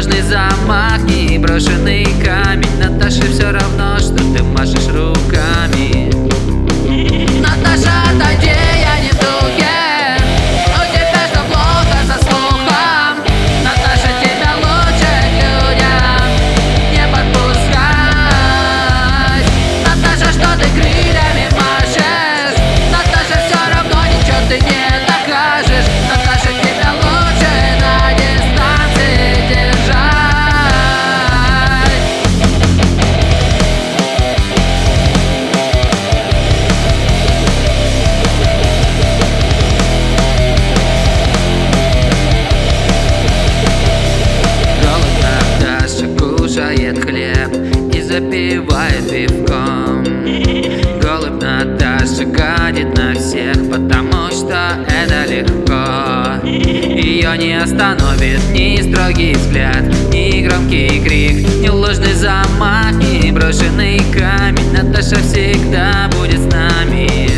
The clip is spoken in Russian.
Ложный замах, не брошенный камень. Наташе все равно, что ты машешь руку запивает пивком. Голубь Наташа гадит на всех, потому что это легко. Ее не остановит ни строгий взгляд, ни громкий крик Ни ложный замах, ни брошенный камень. Наташа всегда будет с нами